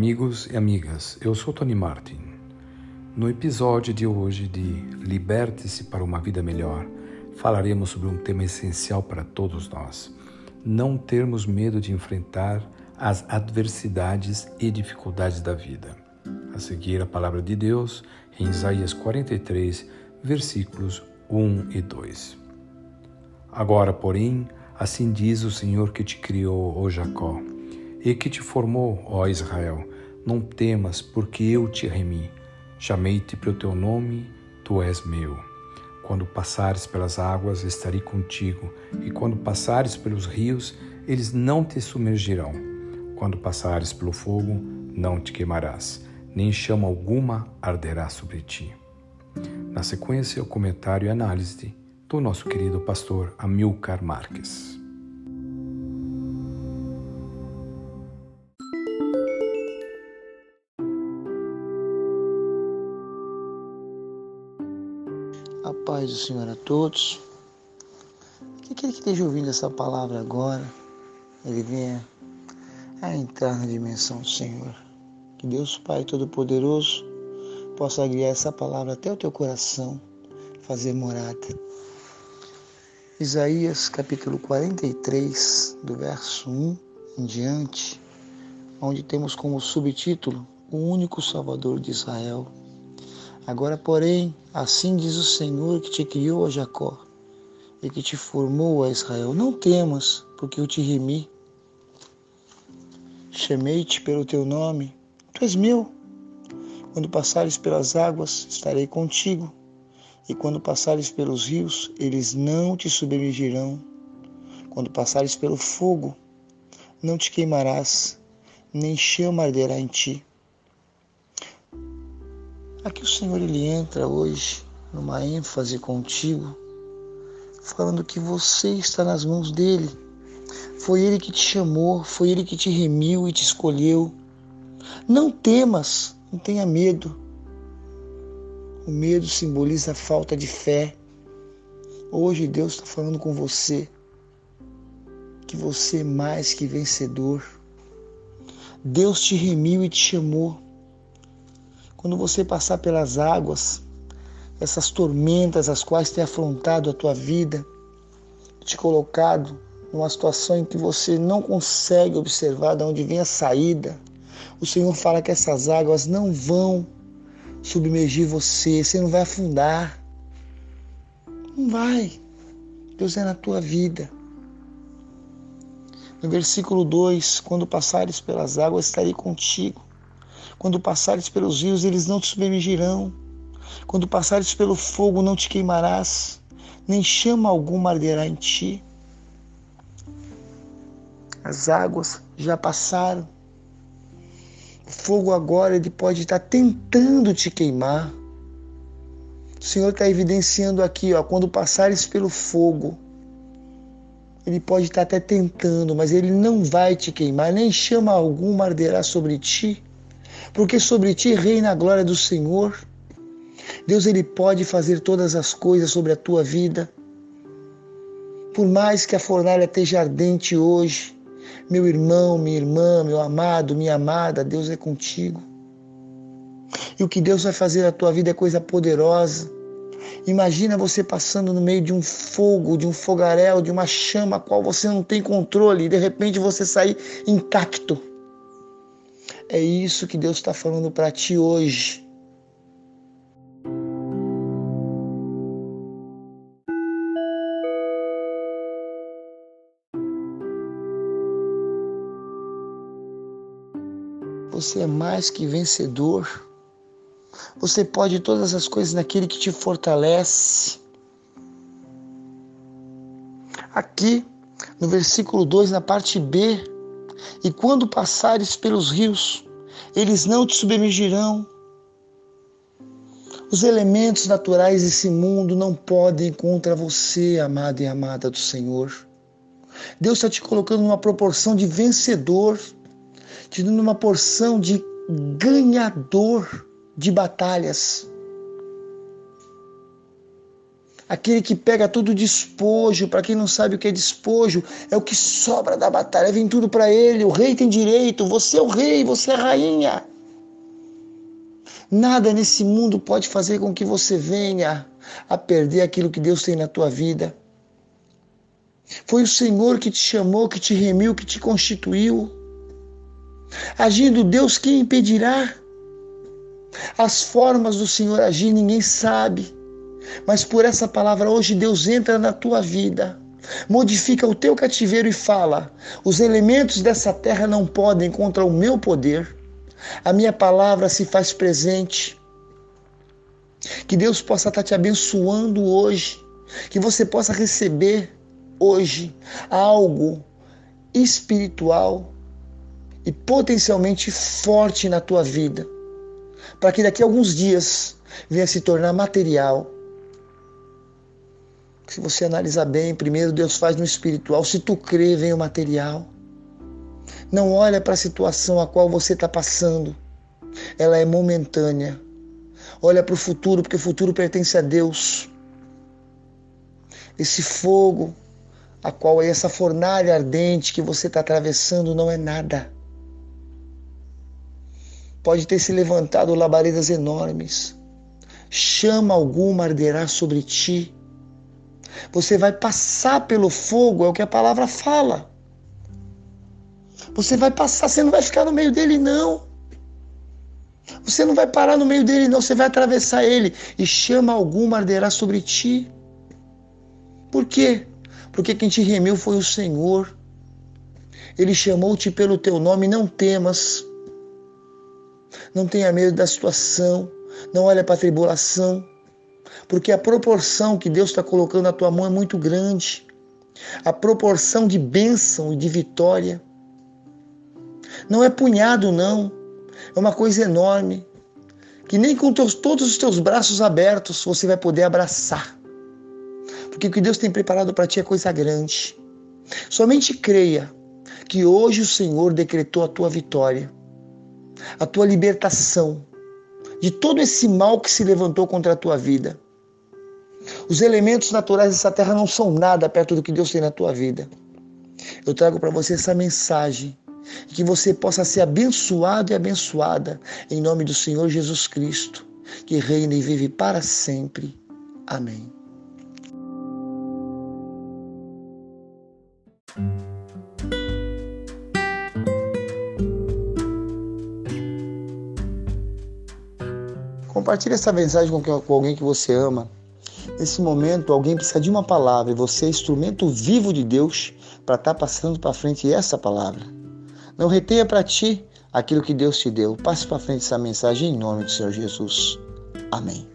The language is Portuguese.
amigos e amigas. Eu sou Tony Martin. No episódio de hoje de Liberte-se para uma Vida Melhor, falaremos sobre um tema essencial para todos nós: não termos medo de enfrentar as adversidades e dificuldades da vida. A seguir, a palavra de Deus em Isaías 43, versículos 1 e 2. Agora, porém, assim diz o Senhor que te criou, ó Jacó e que te formou, ó Israel. Não temas, porque eu te remi. Chamei-te pelo teu nome, tu és meu. Quando passares pelas águas, estarei contigo, e quando passares pelos rios, eles não te submergirão. Quando passares pelo fogo, não te queimarás, nem chama alguma arderá sobre ti. Na sequência, o comentário e análise do nosso querido pastor Amilcar Marques. A paz do Senhor a todos. Que aquele que esteja ouvindo essa palavra agora, ele venha a entrar na dimensão do Senhor. Que Deus Pai Todo-Poderoso possa guiar essa palavra até o teu coração, fazer morada. Isaías capítulo 43, do verso 1 em diante, onde temos como subtítulo O único Salvador de Israel. Agora, porém, assim diz o Senhor que te criou a Jacó e que te formou a Israel: Não temas, porque eu te remi. Chamei-te pelo teu nome, tu és meu. Quando passares pelas águas, estarei contigo, e quando passares pelos rios, eles não te submergirão. Quando passares pelo fogo, não te queimarás, nem chama arderá em ti. Aqui o Senhor ele entra hoje numa ênfase contigo, falando que você está nas mãos dele. Foi ele que te chamou, foi ele que te remiu e te escolheu. Não temas, não tenha medo. O medo simboliza a falta de fé. Hoje Deus está falando com você que você é mais que vencedor. Deus te remiu e te chamou quando você passar pelas águas, essas tormentas as quais tem afrontado a tua vida, te colocado numa situação em que você não consegue observar de onde vem a saída, o Senhor fala que essas águas não vão submergir você, você não vai afundar. Não vai. Deus é na tua vida. No versículo 2: Quando passares pelas águas, estarei contigo. Quando passares pelos rios, eles não te submergirão. Quando passares pelo fogo, não te queimarás, nem chama alguma arderá em ti. As águas já passaram. O fogo agora ele pode estar tentando te queimar. O Senhor está evidenciando aqui, ó, quando passares pelo fogo, ele pode estar até tentando, mas ele não vai te queimar, nem chama alguma arderá sobre ti porque sobre ti reina a glória do Senhor. Deus ele pode fazer todas as coisas sobre a tua vida. Por mais que a fornalha esteja ardente hoje, meu irmão, minha irmã, meu amado, minha amada, Deus é contigo. E o que Deus vai fazer na tua vida é coisa poderosa. Imagina você passando no meio de um fogo, de um fogaréu, de uma chama a qual você não tem controle e de repente você sair intacto. É isso que Deus está falando para ti hoje. Você é mais que vencedor. Você pode todas as coisas naquele que te fortalece. Aqui, no versículo 2, na parte B, e quando passares pelos rios, eles não te submergirão. Os elementos naturais desse mundo não podem contra você, amado e amada do Senhor. Deus está te colocando numa proporção de vencedor, te dando uma porção de ganhador de batalhas. Aquele que pega todo despojo, para quem não sabe o que é despojo, é o que sobra da batalha, vem tudo para ele. O rei tem direito, você é o rei, você é a rainha. Nada nesse mundo pode fazer com que você venha a perder aquilo que Deus tem na tua vida. Foi o Senhor que te chamou, que te remiu, que te constituiu. Agindo Deus, quem impedirá? As formas do Senhor agir ninguém sabe. Mas por essa palavra hoje Deus entra na tua vida, modifica o teu cativeiro e fala: os elementos dessa terra não podem contra o meu poder. A minha palavra se faz presente. Que Deus possa estar te abençoando hoje, que você possa receber hoje algo espiritual e potencialmente forte na tua vida, para que daqui a alguns dias venha se tornar material se você analisar bem, primeiro Deus faz no espiritual. Se tu crê, vem o material. Não olha para a situação a qual você está passando. Ela é momentânea. Olha para o futuro, porque o futuro pertence a Deus. Esse fogo, a qual é essa fornalha ardente que você está atravessando, não é nada. Pode ter se levantado labaredas enormes. Chama alguma arderá sobre ti você vai passar pelo fogo, é o que a palavra fala. Você vai passar, você não vai ficar no meio dele, não. Você não vai parar no meio dele, não. Você vai atravessar ele e chama alguma arderá sobre ti. Por quê? Porque quem te remiu foi o Senhor. Ele chamou-te pelo teu nome, não temas. Não tenha medo da situação. Não olhe para a tribulação porque a proporção que Deus está colocando na tua mão é muito grande. A proporção de bênção e de vitória. Não é punhado, não. É uma coisa enorme. Que nem com teus, todos os teus braços abertos você vai poder abraçar. Porque o que Deus tem preparado para ti é coisa grande. Somente creia que hoje o Senhor decretou a tua vitória, a tua libertação de todo esse mal que se levantou contra a tua vida. Os elementos naturais dessa terra não são nada perto do que Deus tem na tua vida. Eu trago para você essa mensagem que você possa ser abençoado e abençoada em nome do Senhor Jesus Cristo, que reina e vive para sempre. Amém. Compartilhe essa mensagem com alguém que você ama. Nesse momento, alguém precisa de uma palavra e você é instrumento vivo de Deus para estar tá passando para frente essa palavra. Não retenha para ti aquilo que Deus te deu. Passe para frente essa mensagem em nome do Senhor Jesus. Amém.